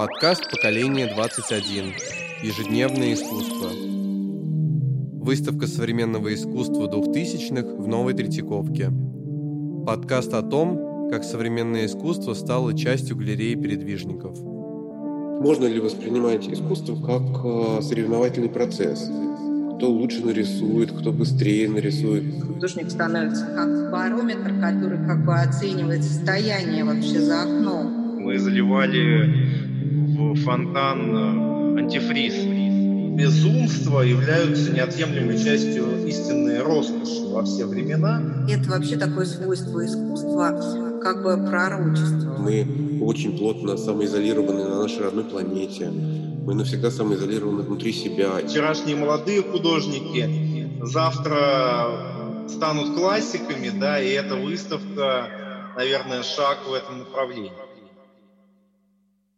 Подкаст «Поколение 21. Ежедневное искусство». Выставка современного искусства двухтысячных в Новой Третьяковке. Подкаст о том, как современное искусство стало частью галереи передвижников. Можно ли воспринимать искусство как э, соревновательный процесс? Кто лучше нарисует, кто быстрее нарисует. Художник становится как барометр, который как бы оценивает состояние вообще за окном. Мы заливали в фонтан э, антифриз. Безумство являются неотъемлемой частью истинной роскоши во все времена. Это вообще такое свойство искусства, как бы пророчество. Мы очень плотно самоизолированы на нашей родной планете. Мы навсегда самоизолированы внутри себя. Вчерашние молодые художники завтра станут классиками, да, и эта выставка, наверное, шаг в этом направлении.